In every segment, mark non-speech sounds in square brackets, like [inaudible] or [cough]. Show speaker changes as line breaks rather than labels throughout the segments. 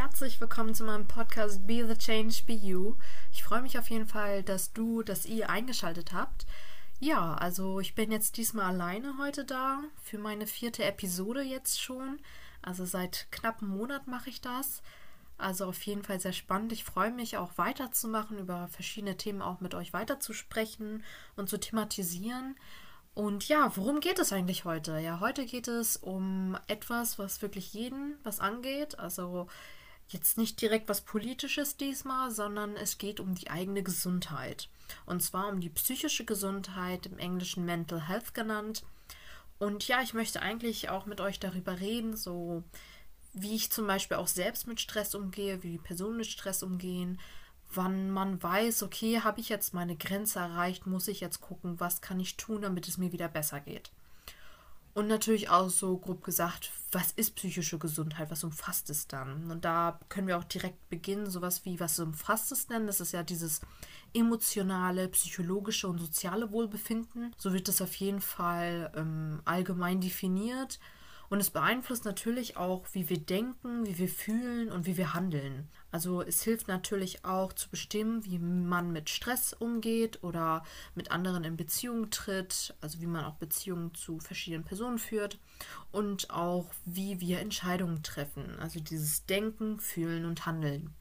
herzlich willkommen zu meinem Podcast Be the Change, Be You. Ich freue mich auf jeden Fall, dass du, dass ihr eingeschaltet habt. Ja, also ich bin jetzt diesmal alleine heute da für meine vierte Episode jetzt schon. Also seit knapp einem Monat mache ich das. Also auf jeden Fall sehr spannend. Ich freue mich auch weiterzumachen, über verschiedene Themen auch mit euch weiterzusprechen und zu thematisieren. Und ja, worum geht es eigentlich heute? Ja, heute geht es um etwas, was wirklich jeden was angeht. Also jetzt nicht direkt was Politisches diesmal, sondern es geht um die eigene Gesundheit. Und zwar um die psychische Gesundheit, im Englischen Mental Health genannt. Und ja, ich möchte eigentlich auch mit euch darüber reden, so wie ich zum Beispiel auch selbst mit Stress umgehe, wie Personen mit Stress umgehen, wann man weiß, okay, habe ich jetzt meine Grenze erreicht, muss ich jetzt gucken, was kann ich tun, damit es mir wieder besser geht. Und natürlich auch so grob gesagt, was ist psychische Gesundheit, was umfasst es dann? Und da können wir auch direkt beginnen, sowas wie, was umfasst es denn? Das ist ja dieses emotionale, psychologische und soziale Wohlbefinden. So wird das auf jeden Fall ähm, allgemein definiert. Und es beeinflusst natürlich auch, wie wir denken, wie wir fühlen und wie wir handeln. Also es hilft natürlich auch zu bestimmen, wie man mit Stress umgeht oder mit anderen in Beziehung tritt, also wie man auch Beziehungen zu verschiedenen Personen führt und auch wie wir Entscheidungen treffen, also dieses Denken, Fühlen und Handeln.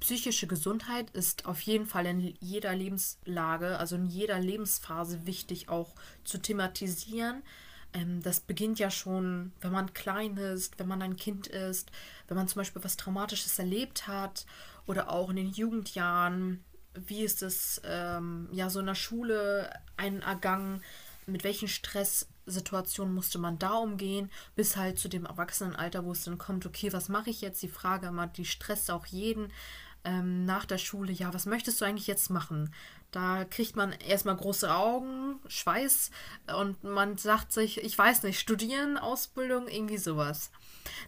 Psychische Gesundheit ist auf jeden Fall in jeder Lebenslage, also in jeder Lebensphase wichtig auch zu thematisieren, ähm, das beginnt ja schon, wenn man klein ist, wenn man ein Kind ist, wenn man zum Beispiel was Traumatisches erlebt hat oder auch in den Jugendjahren. Wie ist es ähm, ja so in der Schule ein ergangen? Mit welchen Stresssituationen musste man da umgehen? Bis halt zu dem Erwachsenenalter, wo es dann kommt, okay, was mache ich jetzt? Die Frage immer, die stresst auch jeden ähm, nach der Schule, ja, was möchtest du eigentlich jetzt machen? Da kriegt man erstmal große Augen, Schweiß und man sagt sich, ich weiß nicht, studieren, Ausbildung, irgendwie sowas.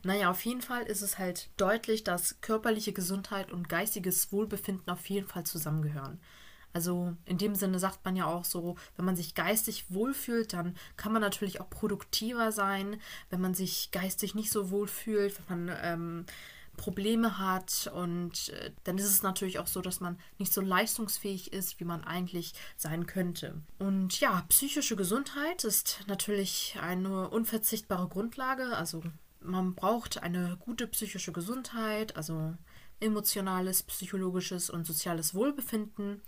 Naja, auf jeden Fall ist es halt deutlich, dass körperliche Gesundheit und geistiges Wohlbefinden auf jeden Fall zusammengehören. Also in dem Sinne sagt man ja auch so, wenn man sich geistig wohlfühlt, dann kann man natürlich auch produktiver sein. Wenn man sich geistig nicht so wohlfühlt, wenn man ähm, Probleme hat und äh, dann ist es natürlich auch so, dass man nicht so leistungsfähig ist, wie man eigentlich sein könnte. Und ja, psychische Gesundheit ist natürlich eine unverzichtbare Grundlage. Also man braucht eine gute psychische Gesundheit, also emotionales, psychologisches und soziales Wohlbefinden,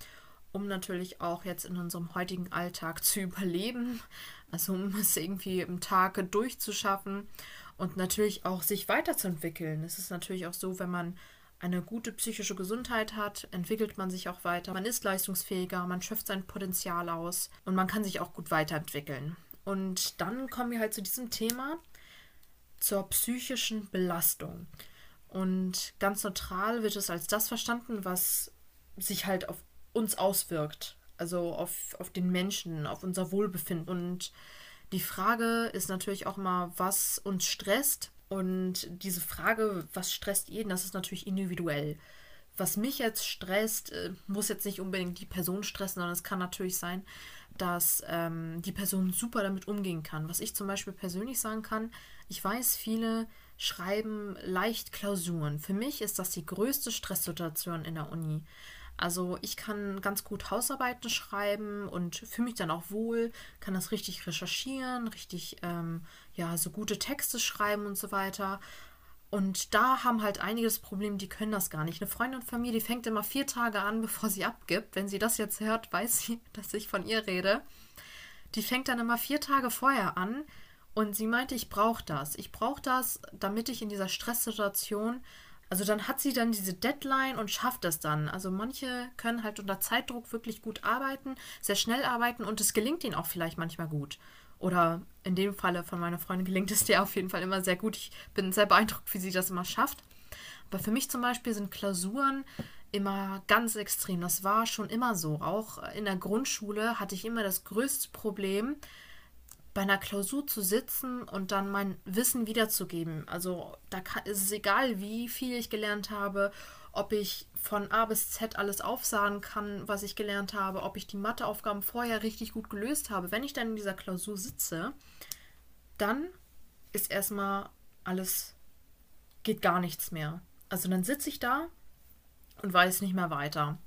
um natürlich auch jetzt in unserem heutigen Alltag [laughs] zu überleben, also um es irgendwie im Tag durchzuschaffen und natürlich auch sich weiterzuentwickeln. Es ist natürlich auch so, wenn man eine gute psychische Gesundheit hat, entwickelt man sich auch weiter. Man ist leistungsfähiger, man schöpft sein Potenzial aus und man kann sich auch gut weiterentwickeln. Und dann kommen wir halt zu diesem Thema, zur psychischen Belastung. Und ganz neutral wird es als das verstanden, was sich halt auf uns auswirkt. Also auf, auf den Menschen, auf unser Wohlbefinden. Und die Frage ist natürlich auch mal, was uns stresst. Und diese Frage, was stresst jeden, das ist natürlich individuell. Was mich jetzt stresst, äh, muss jetzt nicht unbedingt die Person stressen, sondern es kann natürlich sein, dass ähm, die Person super damit umgehen kann. Was ich zum Beispiel persönlich sagen kann, ich weiß, viele schreiben leicht Klausuren. Für mich ist das die größte Stresssituation in der Uni. Also ich kann ganz gut Hausarbeiten schreiben und fühle mich dann auch wohl, kann das richtig recherchieren, richtig ähm, ja so gute Texte schreiben und so weiter. Und da haben halt einige das Problem, die können das gar nicht. Eine Freundin von mir, die fängt immer vier Tage an, [laughs] bevor sie abgibt. Wenn sie das jetzt hört, weiß sie, [laughs] dass ich von ihr rede. Die fängt dann immer vier Tage vorher an und sie meinte, ich brauche das. Ich brauche das, damit ich in dieser Stresssituation also dann hat sie dann diese Deadline und schafft es dann. Also manche können halt unter Zeitdruck wirklich gut arbeiten, sehr schnell arbeiten und es gelingt ihnen auch vielleicht manchmal gut. Oder in dem Falle von meiner Freundin gelingt es [laughs] dir auf jeden Fall immer sehr gut. Ich bin sehr beeindruckt, wie sie das immer schafft. Aber für mich zum Beispiel sind Klausuren immer ganz extrem. Das war schon immer so. Auch in der Grundschule hatte ich immer das größte Problem, bei einer Klausur zu sitzen und dann mein Wissen wiederzugeben. Also da kann, ist es egal, wie viel ich gelernt habe, ob ich von A bis Z alles aufsagen kann, was ich gelernt habe, ob ich die Matheaufgaben vorher richtig gut gelöst habe. Wenn ich dann in dieser Klausur sitze, dann ist erstmal alles, geht gar nichts mehr. Also dann sitze ich da und weiß nicht mehr weiter.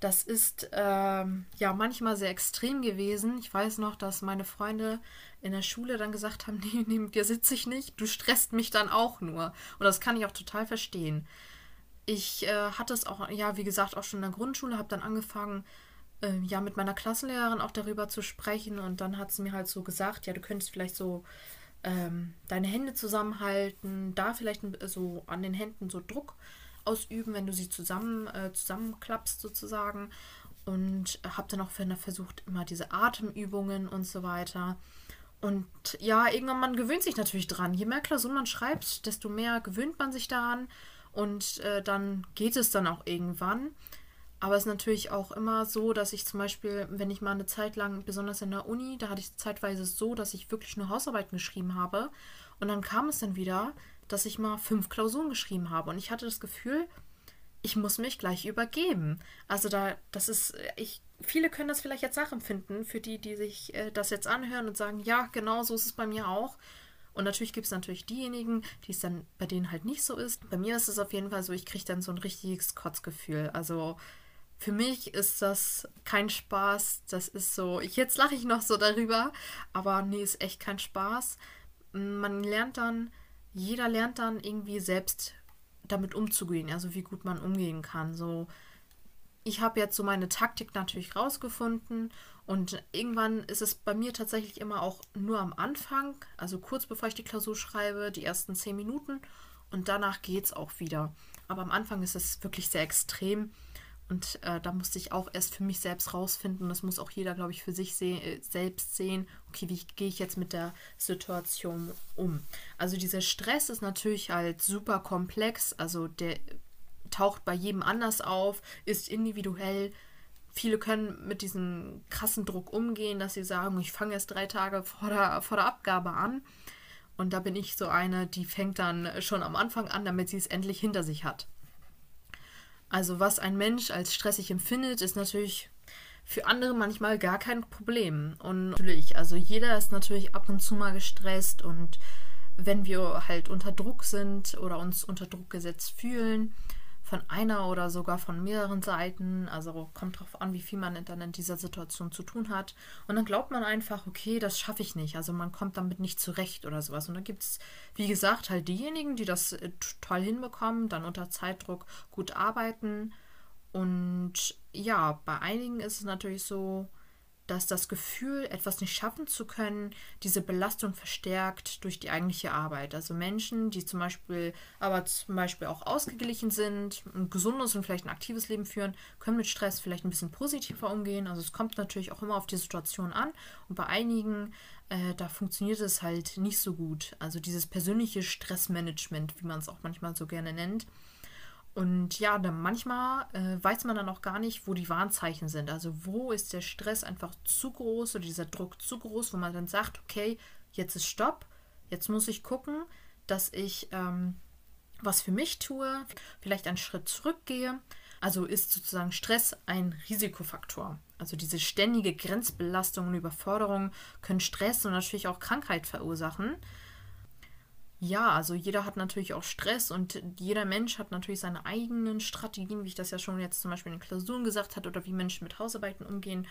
Das ist ähm, ja manchmal sehr extrem gewesen. Ich weiß noch, dass meine Freunde in der Schule dann gesagt haben, [laughs] nee, nee, mit dir sitze ich nicht, du stresst mich dann auch nur. Und das kann ich auch total verstehen. Ich äh, hatte es auch, ja, wie gesagt, auch schon in der Grundschule, habe dann angefangen, äh, ja, mit meiner Klassenlehrerin auch darüber zu sprechen. Und dann hat sie mir halt so gesagt, ja, du könntest vielleicht so ähm, deine Hände zusammenhalten, da vielleicht so an den Händen so Druck ausüben, wenn du sie zusammen äh, zusammenklappst sozusagen. Und habe dann auch versucht, immer diese Atemübungen und so weiter. Und ja, irgendwann, man gewöhnt sich natürlich dran. Je mehr Klausuren man schreibt, desto mehr gewöhnt man sich daran. Und äh, dann geht es dann auch irgendwann. Aber es ist natürlich auch immer so, dass ich zum Beispiel, wenn ich mal eine Zeit lang, besonders in der Uni, da hatte ich zeitweise so, dass ich wirklich nur Hausarbeiten geschrieben habe. Und dann kam es dann wieder, dass ich mal fünf Klausuren geschrieben habe. Und ich hatte das Gefühl, ich muss mich gleich übergeben. Also da, das ist, ich, viele können das vielleicht jetzt nachempfinden, für die, die sich äh, das jetzt anhören und sagen, ja, genau so ist es bei mir auch. Und natürlich gibt es natürlich diejenigen, die es dann bei denen halt nicht so ist. Bei mir ist es auf jeden Fall so, ich kriege dann so ein richtiges Kotzgefühl. Also für mich ist das kein Spaß. Das ist so, ich, jetzt lache ich noch so darüber, aber nee, ist echt kein Spaß. Man lernt dann, jeder lernt dann irgendwie selbst damit umzugehen, also wie gut man umgehen kann. So, ich habe jetzt so meine Taktik natürlich rausgefunden und irgendwann ist es bei mir tatsächlich immer auch nur am Anfang, also kurz bevor ich die Klausur schreibe, die ersten zehn Minuten und danach geht es auch wieder. Aber am Anfang ist es wirklich sehr extrem und äh, da musste ich auch erst für mich selbst rausfinden. Das muss auch jeder, glaube ich, für sich seh äh, selbst sehen. Okay, wie gehe ich jetzt mit der Situation um? Also dieser Stress ist natürlich halt super komplex. Also der taucht bei jedem anders auf, ist individuell. Viele können mit diesem krassen Druck umgehen, dass sie sagen, ich fange erst drei Tage vor der, vor der Abgabe an. Und da bin ich so eine, die fängt dann schon am Anfang an, damit sie es endlich hinter sich hat. Also was ein Mensch als stressig empfindet, ist natürlich für andere manchmal gar kein Problem. Und natürlich, also jeder ist natürlich ab und zu mal gestresst und wenn wir halt unter Druck sind oder uns unter Druck gesetzt fühlen, von einer oder sogar von mehreren Seiten. Also kommt drauf an, wie viel man dann in dieser Situation zu tun hat. Und dann glaubt man einfach, okay, das schaffe ich nicht. Also man kommt damit nicht zurecht oder sowas. Und dann gibt es, wie gesagt, halt diejenigen, die das äh, toll hinbekommen, dann unter Zeitdruck gut arbeiten. Und ja, bei einigen ist es natürlich so, dass das Gefühl, etwas nicht schaffen zu können, diese Belastung verstärkt durch die eigentliche Arbeit. Also Menschen, die zum Beispiel, aber zum Beispiel auch ausgeglichen sind, ein gesundes und vielleicht ein aktives Leben führen, können mit Stress vielleicht ein bisschen positiver umgehen. Also es kommt natürlich auch immer auf die Situation an. Und bei einigen, äh, da funktioniert es halt nicht so gut. Also dieses persönliche Stressmanagement, wie man es auch manchmal so gerne nennt. Und ja, dann manchmal äh, weiß man dann auch gar nicht, wo die Warnzeichen sind. Also wo ist der Stress einfach zu groß oder dieser Druck zu groß, wo man dann sagt, okay, jetzt ist Stopp, jetzt muss ich gucken, dass ich ähm, was für mich tue, vielleicht einen Schritt zurückgehe. Also ist sozusagen Stress ein Risikofaktor. Also diese ständige Grenzbelastung und Überforderung können Stress und natürlich auch Krankheit verursachen. Ja, also jeder hat natürlich auch Stress und jeder Mensch hat natürlich seine eigenen Strategien, wie ich das ja schon jetzt zum Beispiel in Klausuren gesagt habe, oder wie Menschen mit Hausarbeiten umgehen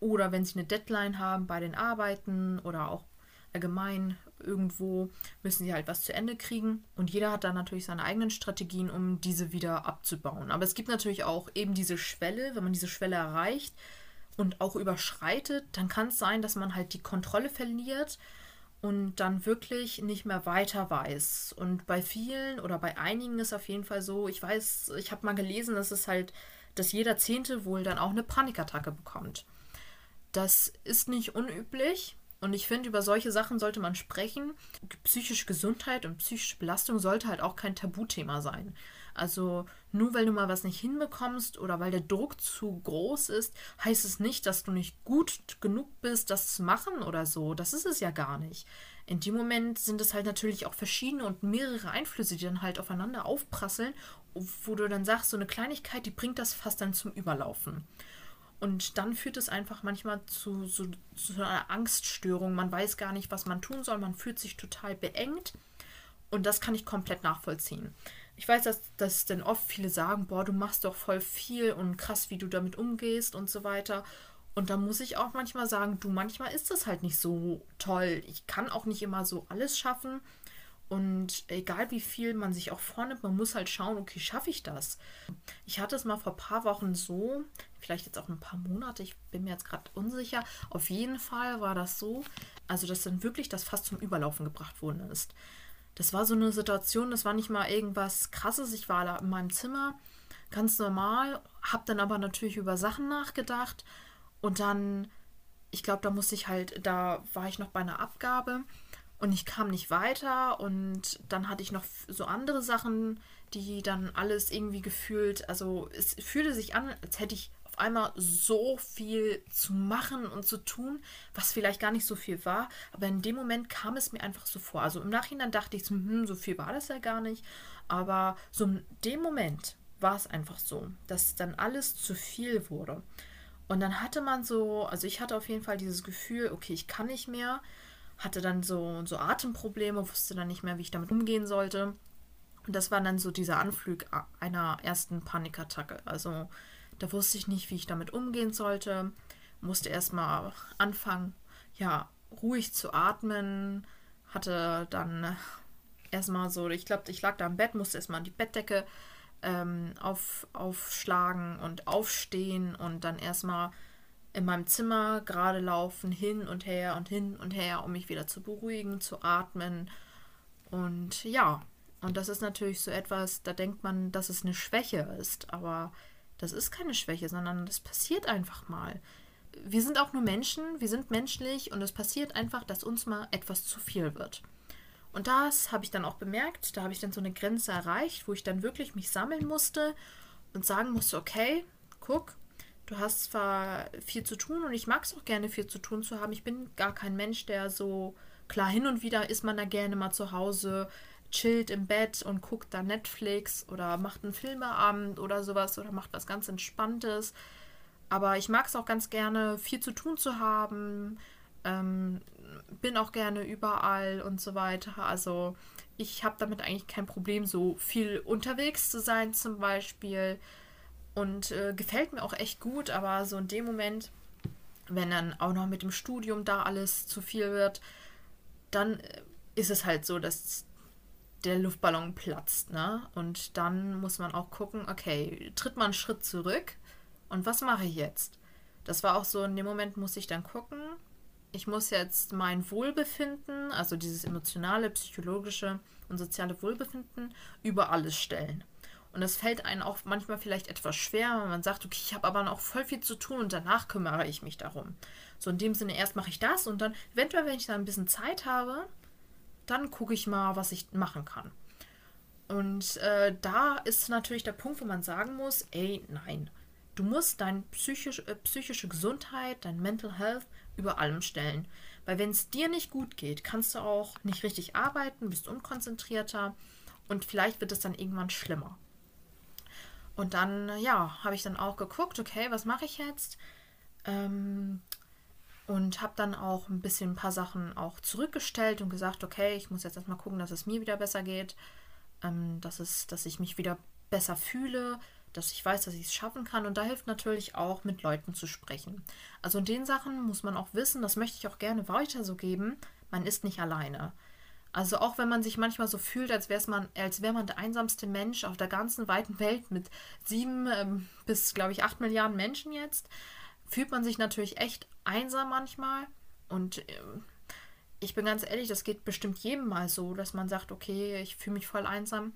oder wenn sie eine Deadline haben bei den Arbeiten oder auch allgemein irgendwo müssen sie halt was zu Ende kriegen und jeder hat dann natürlich seine eigenen Strategien, um diese wieder abzubauen. Aber es gibt natürlich auch eben diese Schwelle, wenn man diese Schwelle erreicht und auch überschreitet, dann kann es sein, dass man halt die Kontrolle verliert und dann wirklich nicht mehr weiter weiß. Und bei vielen oder bei einigen ist auf jeden Fall so, ich weiß, ich habe mal gelesen, dass es halt, dass jeder Zehnte wohl dann auch eine Panikattacke bekommt. Das ist nicht unüblich. Und ich finde, über solche Sachen sollte man sprechen. Psychische Gesundheit und psychische Belastung sollte halt auch kein Tabuthema sein. Also nur weil du mal was nicht hinbekommst oder weil der Druck zu groß ist, heißt es nicht, dass du nicht gut genug bist, das zu machen oder so. Das ist es ja gar nicht. In dem Moment sind es halt natürlich auch verschiedene und mehrere Einflüsse, die dann halt aufeinander aufprasseln, wo du dann sagst, so eine Kleinigkeit, die bringt das fast dann zum Überlaufen. Und dann führt es einfach manchmal zu, so, zu einer Angststörung. Man weiß gar nicht, was man tun soll. Man fühlt sich total beengt. Und das kann ich komplett nachvollziehen. ich weiß, dass, dass dann oft viele sagen, boah, du machst doch voll viel und krass, wie du damit umgehst und so weiter. Und da muss ich auch manchmal sagen, du, manchmal ist das halt nicht so toll. Ich kann auch nicht immer so alles schaffen. Und egal wie viel man sich auch vornimmt, man muss halt schauen, okay, schaffe ich das? Ich hatte es mal vor ein paar Wochen so, vielleicht jetzt auch ein paar Monate, ich bin mir jetzt gerade unsicher. Auf jeden Fall war das so, also dass dann wirklich das fast zum Überlaufen gebracht worden ist. Das war so eine Situation, das war nicht mal irgendwas Krasses. Ich war da in meinem Zimmer, ganz normal, habe dann aber natürlich über Sachen nachgedacht und dann, ich glaube, da musste ich halt, da war ich noch bei einer Abgabe und ich kam nicht weiter und dann hatte ich noch so andere Sachen, die dann alles irgendwie gefühlt, also es fühlte sich an, als hätte ich auf einmal so viel zu machen und zu tun, was vielleicht gar nicht so viel war, aber in dem Moment kam es mir einfach so vor. Also im Nachhinein dachte ich, hm, so viel war das ja gar nicht, aber so in dem Moment war es einfach so, dass dann alles zu viel wurde. Und dann hatte man so, also ich hatte auf jeden Fall dieses Gefühl, okay, ich kann nicht mehr, hatte dann so, so Atemprobleme, wusste dann nicht mehr, wie ich damit umgehen sollte. Und das war dann so dieser Anflug einer ersten Panikattacke. Also da wusste ich nicht, wie ich damit umgehen sollte. Musste erstmal anfangen, ja, ruhig zu atmen. Hatte dann erstmal so, ich glaube, ich lag da im Bett, musste erstmal die Bettdecke ähm, auf, aufschlagen und aufstehen und dann erstmal in meinem Zimmer gerade laufen, hin und her und hin und her, um mich wieder zu beruhigen, zu atmen. Und ja, und das ist natürlich so etwas, da denkt man, dass es eine Schwäche ist, aber das ist keine Schwäche, sondern das passiert einfach mal. Wir sind auch nur Menschen, wir sind menschlich und es passiert einfach, dass uns mal etwas zu viel wird. Und das habe ich dann auch bemerkt. Da habe ich dann so eine Grenze erreicht, wo ich dann wirklich mich sammeln musste und sagen musste, okay, guck, du hast zwar viel zu tun und ich mag es auch gerne viel zu tun zu haben. Ich bin gar kein Mensch, der so klar hin und wieder ist man da gerne mal zu Hause, chillt im Bett und guckt da Netflix oder macht einen Filmeabend oder sowas oder macht was ganz Entspanntes. Aber ich mag es auch ganz gerne, viel zu tun zu haben, ähm, bin auch gerne überall und so weiter. Also ich habe damit eigentlich kein Problem, so viel unterwegs zu sein zum Beispiel. Und äh, gefällt mir auch echt gut, aber so in dem Moment, wenn dann auch noch mit dem Studium da alles zu viel wird, dann äh, ist es halt so, dass der Luftballon platzt, ne? Und dann muss man auch gucken, okay, tritt man einen Schritt zurück und was mache ich jetzt? Das war auch so, in dem Moment muss ich dann gucken, ich muss jetzt mein Wohlbefinden, also dieses emotionale, psychologische und soziale Wohlbefinden, über alles stellen. Und das fällt einem auch manchmal vielleicht etwas schwer, wenn man sagt, okay, ich habe aber noch voll viel zu tun und danach kümmere ich mich darum. So in dem Sinne, erst mache ich das und dann, eventuell, wenn ich da ein bisschen Zeit habe, dann gucke ich mal, was ich machen kann. Und äh, da ist natürlich der Punkt, wo man sagen muss, ey, nein, du musst deine psychisch, äh, psychische Gesundheit, dein Mental Health über allem stellen. Weil wenn es dir nicht gut geht, kannst du auch nicht richtig arbeiten, bist unkonzentrierter und vielleicht wird es dann irgendwann schlimmer. Und dann, ja, habe ich dann auch geguckt, okay, was mache ich jetzt? Ähm, und habe dann auch ein bisschen ein paar Sachen auch zurückgestellt und gesagt, okay, ich muss jetzt erstmal gucken, dass es mir wieder besser geht, ähm, dass, es, dass ich mich wieder besser fühle, dass ich weiß, dass ich es schaffen kann. Und da hilft natürlich auch, mit Leuten zu sprechen. Also in den Sachen muss man auch wissen, das möchte ich auch gerne weiter so geben, man ist nicht alleine. Also auch wenn man sich manchmal so fühlt, als wäre man, als wäre man der einsamste Mensch auf der ganzen weiten Welt mit sieben ähm, bis, glaube ich, acht Milliarden Menschen jetzt, fühlt man sich natürlich echt einsam manchmal. Und äh, ich bin ganz ehrlich, das geht bestimmt jedem mal so, dass man sagt, okay, ich fühle mich voll einsam.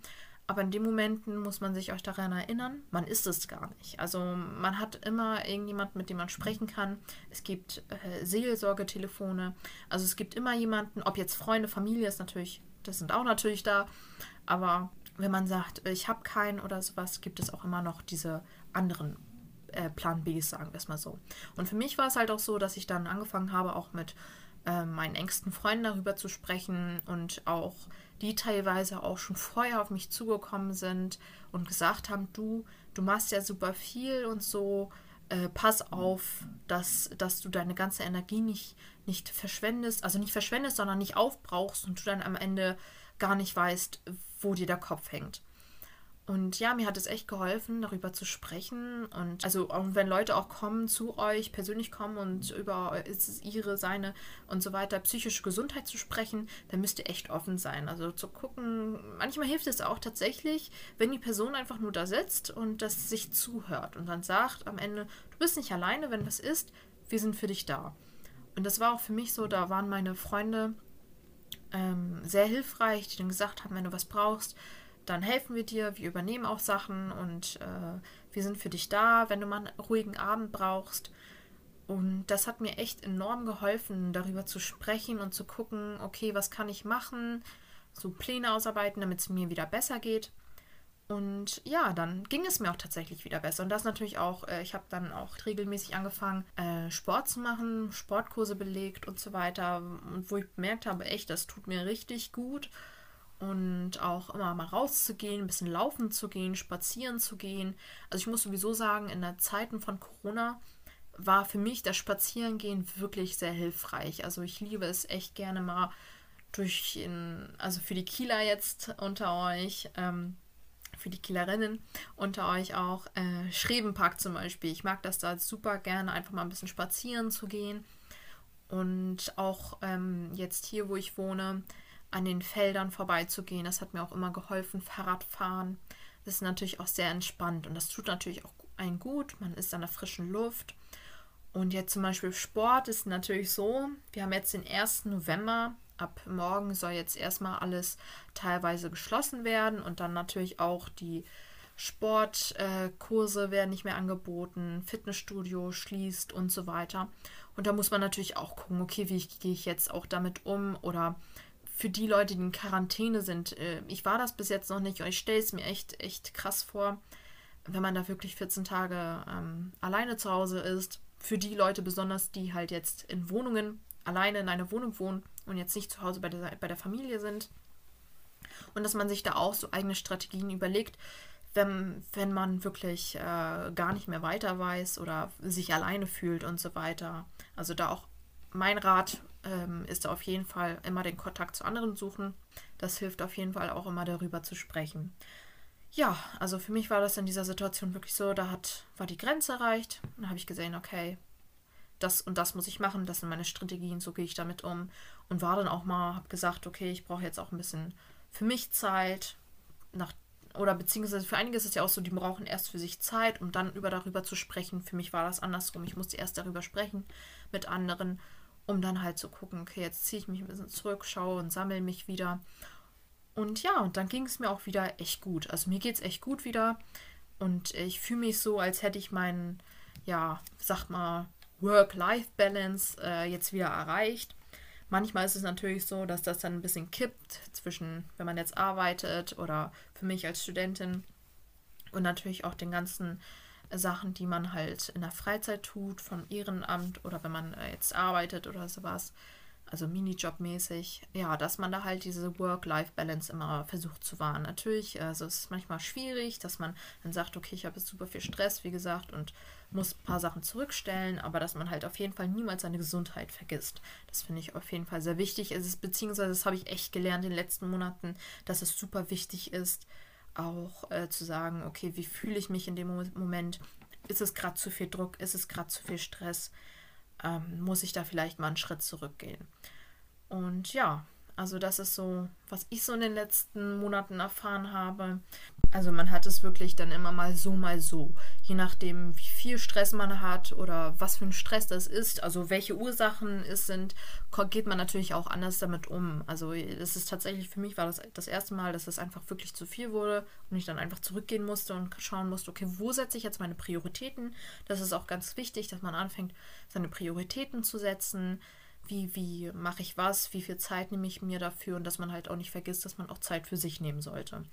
Aber in den Momenten muss man sich auch daran erinnern, man ist es gar nicht. Also man hat immer irgendjemanden, mit dem man sprechen kann. Es gibt äh, Seelsorgetelefone. Also es gibt immer jemanden, ob jetzt Freunde, Familie ist natürlich, das sind auch natürlich da. Aber wenn man sagt, ich habe keinen oder sowas, gibt es auch immer noch diese anderen äh, Plan Bs, sagen wir es mal so. Und für mich war es halt auch so, dass ich dann angefangen habe, auch mit äh, meinen engsten Freunden darüber zu sprechen und auch die teilweise auch schon vorher auf mich zugekommen sind und gesagt haben, du, du machst ja super viel und so, äh, pass auf, dass, dass du deine ganze Energie nicht, nicht verschwendest, also nicht verschwendest, sondern nicht aufbrauchst und du dann am Ende gar nicht weißt, wo dir der Kopf hängt. Und ja, mir hat es echt geholfen, darüber zu sprechen. Und also und wenn Leute auch kommen zu euch, persönlich kommen und über ist es ihre, seine und so weiter, psychische Gesundheit zu sprechen, dann müsst ihr echt offen sein. Also zu gucken, manchmal hilft es auch tatsächlich, wenn die Person einfach nur da sitzt und das sich zuhört und dann sagt am Ende, du bist nicht alleine, wenn was ist, wir sind für dich da. Und das war auch für mich so, da waren meine Freunde ähm, sehr hilfreich, die dann gesagt haben, wenn du was brauchst, dann helfen wir dir, wir übernehmen auch Sachen und äh, wir sind für dich da, wenn du mal einen ruhigen Abend brauchst. Und das hat mir echt enorm geholfen, darüber zu sprechen und zu gucken, okay, was kann ich machen, so Pläne ausarbeiten, damit es mir wieder besser geht. Und ja, dann ging es mir auch tatsächlich wieder besser. Und das natürlich auch, äh, ich habe dann auch regelmäßig angefangen, äh, Sport zu machen, Sportkurse belegt und so weiter. Und wo ich bemerkt habe, echt, das tut mir richtig gut und auch immer mal rauszugehen, ein bisschen laufen zu gehen, spazieren zu gehen. Also ich muss sowieso sagen, in der Zeiten von Corona war für mich das Spazierengehen wirklich sehr hilfreich. Also ich liebe es echt gerne mal durch, in, also für die Kieler jetzt unter euch, ähm, für die Kielerinnen unter euch auch, äh, Schrebenpark zum Beispiel. Ich mag das da super gerne, einfach mal ein bisschen spazieren zu gehen. Und auch ähm, jetzt hier, wo ich wohne, an den Feldern vorbeizugehen. Das hat mir auch immer geholfen. Fahrradfahren. Das ist natürlich auch sehr entspannt und das tut natürlich auch einen gut. Man ist an der frischen Luft. Und jetzt zum Beispiel Sport ist natürlich so, wir haben jetzt den 1. November. Ab morgen soll jetzt erstmal alles teilweise geschlossen werden und dann natürlich auch die Sportkurse äh, werden nicht mehr angeboten, Fitnessstudio schließt und so weiter. Und da muss man natürlich auch gucken, okay, wie gehe ich jetzt auch damit um oder für die Leute, die in Quarantäne sind. Äh, ich war das bis jetzt noch nicht und ich stelle es mir echt, echt krass vor, wenn man da wirklich 14 Tage ähm, alleine zu Hause ist. Für die Leute besonders, die halt jetzt in Wohnungen alleine in einer Wohnung wohnen und jetzt nicht zu Hause bei der, bei der Familie sind. Und dass man sich da auch so eigene Strategien überlegt, wenn, wenn man wirklich äh, gar nicht mehr weiter weiß oder sich alleine fühlt und so weiter. Also da auch mein Rat ähm, ist auf jeden Fall immer den Kontakt zu anderen suchen. Das hilft auf jeden Fall auch immer darüber zu sprechen. Ja, also für mich war das in dieser Situation wirklich so, da hat, war die Grenze erreicht. Dann habe ich gesehen, okay, das und das muss ich machen, das sind meine Strategien, so gehe ich damit um. Und war dann auch mal, habe gesagt, okay, ich brauche jetzt auch ein bisschen für mich Zeit. Nach, oder beziehungsweise für einige ist es ja auch so, die brauchen erst für sich Zeit, um dann über darüber zu sprechen. Für mich war das andersrum. Ich musste erst darüber sprechen mit anderen um dann halt zu gucken, okay, jetzt ziehe ich mich ein bisschen zurück, schaue und sammle mich wieder. Und ja, und dann ging es mir auch wieder echt gut. Also mir geht es echt gut wieder. Und ich fühle mich so, als hätte ich meinen, ja, sag mal, Work-Life-Balance äh, jetzt wieder erreicht. Manchmal ist es natürlich so, dass das dann ein bisschen kippt zwischen, wenn man jetzt arbeitet oder für mich als Studentin und natürlich auch den ganzen Sachen, die man halt in der Freizeit tut, vom Ehrenamt oder wenn man äh, jetzt arbeitet oder sowas, also Minijobmäßig, ja, dass man da halt diese Work-Life-Balance immer versucht zu wahren. Natürlich, also es ist manchmal schwierig, dass man dann sagt, okay, ich habe jetzt super viel Stress, wie gesagt, und muss ein paar Sachen zurückstellen, aber dass man halt auf jeden Fall niemals seine Gesundheit vergisst. Das finde ich auf jeden Fall sehr wichtig. Es ist, beziehungsweise das habe ich echt gelernt in den letzten Monaten, dass es super wichtig ist, auch äh, zu sagen, okay, wie fühle ich mich in dem Moment? Ist es gerade zu viel Druck? Ist es gerade zu viel Stress? Ähm, muss ich da vielleicht mal einen Schritt zurückgehen? Und ja, also das ist so, was ich so in den letzten Monaten erfahren habe. Also man hat es wirklich dann immer mal so, mal so. Je nachdem, wie viel Stress man hat oder was für ein Stress das ist, also welche Ursachen es sind, geht man natürlich auch anders damit um. Also es ist tatsächlich, für mich war das das erste Mal, dass es einfach wirklich zu viel wurde und ich dann einfach zurückgehen musste und schauen musste, okay, wo setze ich jetzt meine Prioritäten? Das ist auch ganz wichtig, dass man anfängt, seine Prioritäten zu setzen wie, wie mache ich was, wie viel Zeit nehme ich mir dafür und dass man halt auch nicht vergisst, dass man auch Zeit für sich nehmen sollte.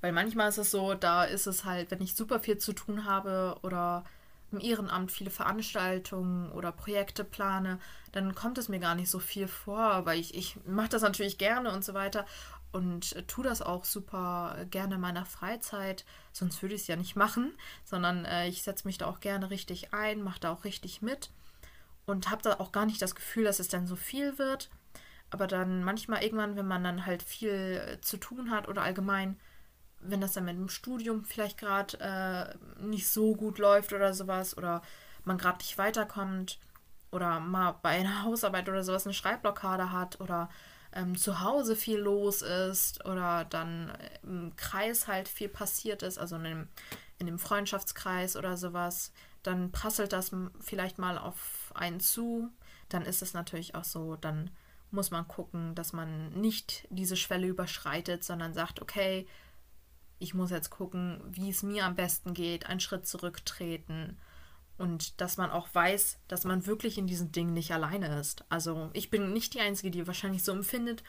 Weil manchmal ist es so, da ist es halt, wenn ich super viel zu tun habe oder im Ehrenamt viele Veranstaltungen oder Projekte plane, dann kommt es mir gar nicht so viel vor, weil ich, ich mache das natürlich gerne und so weiter und tue das auch super gerne in meiner Freizeit, sonst würde ich es ja nicht machen, sondern äh, ich setze mich da auch gerne richtig ein, mache da auch richtig mit und habe da auch gar nicht das Gefühl, dass es dann so viel wird. Aber dann manchmal irgendwann, wenn man dann halt viel zu tun hat oder allgemein wenn das dann mit dem Studium vielleicht gerade äh, nicht so gut läuft oder sowas oder man gerade nicht weiterkommt oder mal bei einer [laughs] Hausarbeit oder sowas eine Schreibblockade hat oder ähm, zu Hause viel los ist oder dann im Kreis halt viel passiert ist, also in dem, in dem Freundschaftskreis oder sowas, dann prasselt das vielleicht mal auf einen zu. Dann ist es natürlich auch so, dann muss man gucken, dass man nicht diese Schwelle überschreitet, sondern sagt, okay, ich muss jetzt gucken, wie es mir am besten geht, einen Schritt zurücktreten und dass man auch weiß, dass man wirklich in diesen Dingen nicht alleine ist. Also ich bin nicht die Einzige, die wahrscheinlich so empfindet,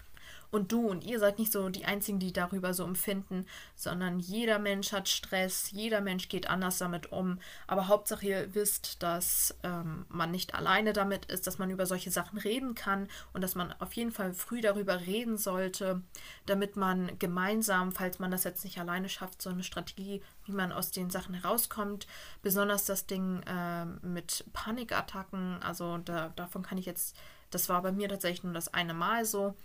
und du und ihr seid nicht so die Einzigen, die darüber so empfinden, sondern jeder Mensch hat Stress, jeder Mensch geht anders damit um. Aber Hauptsache ihr wisst, dass ähm, man nicht alleine damit ist, dass man über solche Sachen reden kann und dass man auf jeden Fall früh darüber reden sollte, damit man gemeinsam, falls man das jetzt nicht alleine schafft, so eine Strategie, wie man aus den Sachen herauskommt. Besonders das Ding äh, mit Panikattacken, also da, davon kann ich jetzt, das war bei mir tatsächlich nur das eine Mal so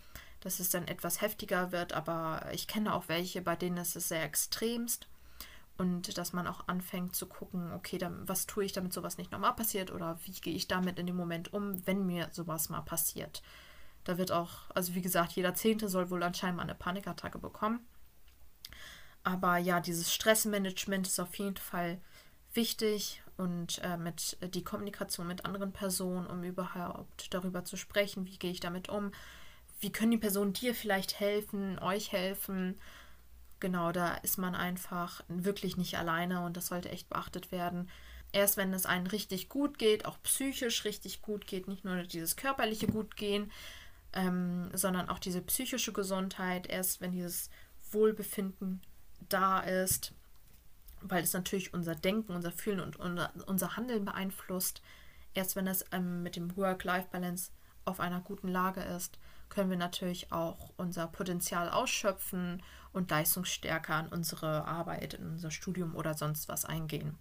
dass es dann etwas heftiger wird, aber ich kenne auch welche, bei denen ist es sehr extremst. Und dass man auch anfängt zu gucken, okay, dann, was tue ich, damit sowas nicht nochmal passiert oder wie gehe ich damit in dem Moment um, wenn mir sowas mal passiert. Da wird auch, also wie gesagt, jeder Zehnte soll wohl anscheinend mal eine Panikattacke bekommen. Aber ja, dieses Stressmanagement ist auf jeden Fall wichtig und äh, mit die Kommunikation mit anderen Personen, um überhaupt darüber zu sprechen, wie gehe ich damit um, wie können die Personen dir vielleicht helfen, euch helfen. Genau, da ist man einfach wirklich nicht alleine und das sollte echt beachtet werden. Erst wenn es einen richtig gut geht, auch psychisch richtig gut geht, nicht nur dieses körperliche Gutgehen, ähm, sondern auch diese psychische Gesundheit, erst wenn dieses Wohlbefinden da ist, weil es natürlich unser Denken, unser Fühlen und unser, unser Handeln beeinflusst, erst wenn es ähm, mit dem Work-Life-Balance auf einer guten Lage ist, können wir natürlich auch unser Potenzial ausschöpfen und leistungsstärker an unsere Arbeit, in unser Studium oder sonst was eingehen.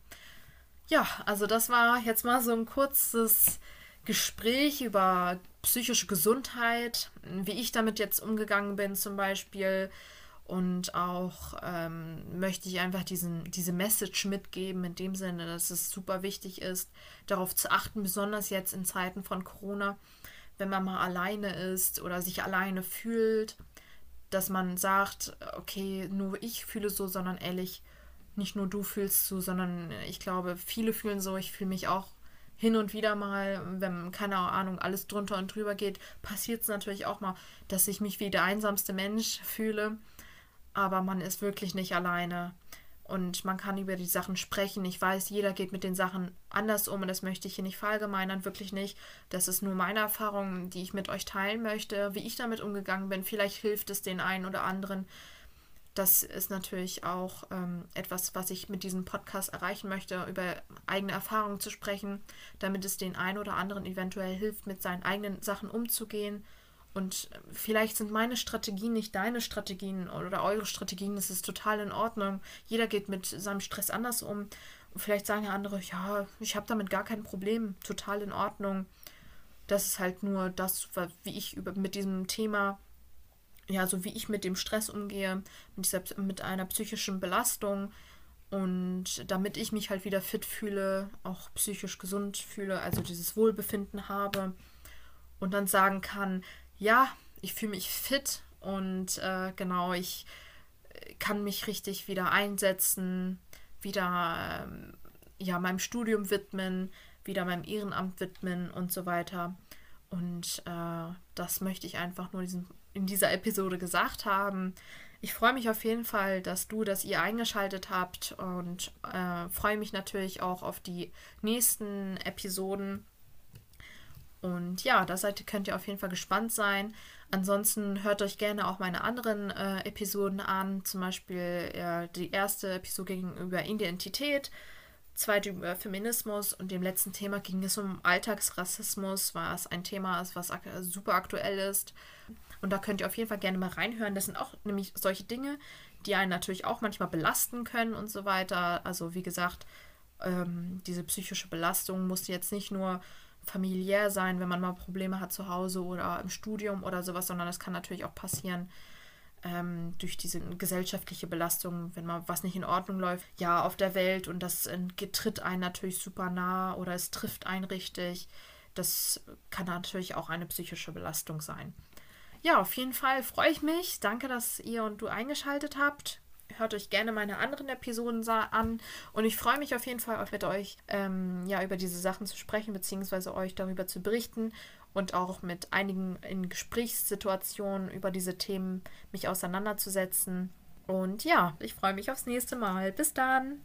Ja, also das war jetzt mal so ein kurzes Gespräch über psychische Gesundheit, wie ich damit jetzt umgegangen bin zum Beispiel. Und auch ähm, möchte ich einfach diesen, diese Message mitgeben, in dem Sinne, dass es super wichtig ist, darauf zu achten, besonders jetzt in Zeiten von Corona, wenn man mal alleine ist oder sich alleine fühlt, dass man sagt, okay, nur ich fühle so, sondern ehrlich, nicht nur du fühlst so, sondern ich glaube, viele fühlen so, ich fühle mich auch hin und wieder mal, wenn, keine Ahnung, alles drunter und drüber geht, passiert es natürlich auch mal, dass ich mich wie der einsamste Mensch fühle. Aber man ist wirklich nicht alleine und man kann über die Sachen sprechen. Ich weiß, jeder geht mit den Sachen anders um und das möchte ich hier nicht verallgemeinern, wirklich nicht. Das ist nur meine Erfahrung, die ich mit euch teilen möchte, wie ich damit umgegangen bin. Vielleicht hilft es den einen oder anderen. Das ist natürlich auch ähm, etwas, was ich mit diesem Podcast erreichen möchte, über eigene Erfahrungen zu sprechen, damit es den einen oder anderen eventuell hilft, mit seinen eigenen Sachen umzugehen und vielleicht sind meine Strategien nicht deine Strategien oder eure Strategien. Das ist total in Ordnung. Jeder geht mit seinem Stress anders um. Und vielleicht sagen ja andere, ja, ich habe damit gar kein Problem. Total in Ordnung. Das ist halt nur das, wie ich über, mit diesem Thema, ja, so wie ich mit dem Stress umgehe, mit, dieser, mit einer psychischen Belastung. Und damit ich mich halt wieder fit fühle, auch psychisch gesund fühle, also dieses Wohlbefinden habe und dann sagen kann, ja, ich fühle mich fit und äh, genau, ich kann mich richtig wieder einsetzen, wieder ähm, ja, meinem Studium widmen, wieder meinem Ehrenamt widmen und so weiter. Und äh, das möchte ich einfach nur diesen, in dieser Episode gesagt haben. Ich freue mich auf jeden Fall, dass du, dass ihr eingeschaltet habt und äh, freue mich natürlich auch auf die nächsten Episoden. Und ja, da seid, könnt ihr auf jeden Fall gespannt sein. Ansonsten hört euch gerne auch meine anderen äh, Episoden an, zum Beispiel äh, die erste Episode ging über Identität, zweite über Feminismus und dem letzten Thema ging es um Alltagsrassismus, was ein Thema ist, was ak super aktuell ist. Und da könnt ihr auf jeden Fall gerne mal reinhören. Das sind auch nämlich solche Dinge, die einen natürlich auch manchmal belasten können und so weiter. Also wie gesagt, ähm, diese psychische Belastung muss jetzt nicht nur familiär sein, wenn man mal Probleme hat zu Hause oder im Studium oder sowas, sondern das kann natürlich auch passieren, ähm, durch diese gesellschaftliche Belastung, wenn mal was nicht in Ordnung läuft, ja, auf der Welt und das äh, tritt einen natürlich super nah oder es trifft einen richtig. Das kann natürlich auch eine psychische Belastung sein. Ja, auf jeden Fall freue ich mich. Danke, dass ihr und du eingeschaltet habt. Hört euch gerne meine anderen Episoden an und ich freue mich auf jeden Fall, mit euch ähm, ja, über diese Sachen zu sprechen, beziehungsweise euch darüber zu berichten und auch mit einigen in Gesprächssituationen über diese Themen mich auseinanderzusetzen. Und ja, ich freue mich aufs nächste Mal. Bis dann.